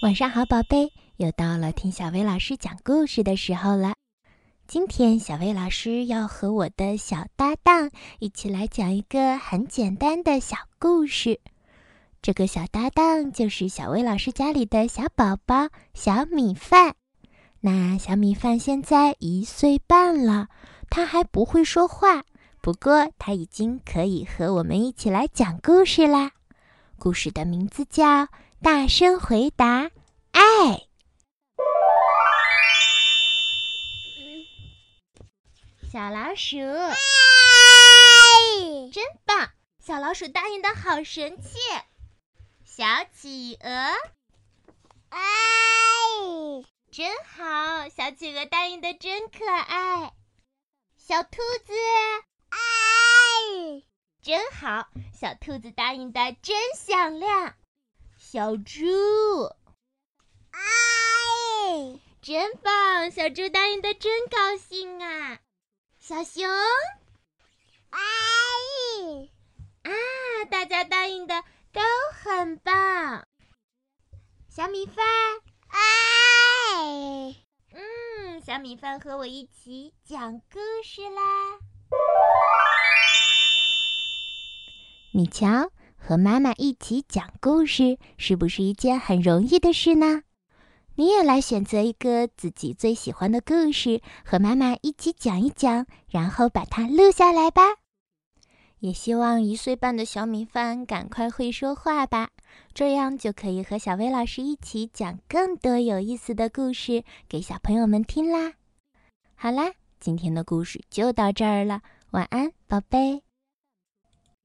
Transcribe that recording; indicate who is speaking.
Speaker 1: 晚上好，宝贝，又到了听小薇老师讲故事的时候了。今天小薇老师要和我的小搭档一起来讲一个很简单的小故事。这个小搭档就是小薇老师家里的小宝宝小米饭。那小米饭现在一岁半了，他还不会说话，不过他已经可以和我们一起来讲故事啦。故事的名字叫。大声回答，爱。小老鼠，爱，真棒！小老鼠答应的好神气。小企鹅，
Speaker 2: 爱，
Speaker 1: 真好！小企鹅答应的真可爱。小兔子，
Speaker 2: 爱，
Speaker 1: 真好！小兔子答应的真响亮。小猪，
Speaker 2: 哎，
Speaker 1: 真棒！小猪答应的真高兴啊！小熊，
Speaker 2: 哎，
Speaker 1: 啊，大家答应的都很棒。小米饭，
Speaker 2: 哎，
Speaker 1: 嗯，小米饭和我一起讲故事啦。你瞧。和妈妈一起讲故事，是不是一件很容易的事呢？你也来选择一个自己最喜欢的故事，和妈妈一起讲一讲，然后把它录下来吧。也希望一岁半的小米饭赶快会说话吧，这样就可以和小薇老师一起讲更多有意思的故事给小朋友们听啦。好啦，今天的故事就到这儿了，晚安，宝贝。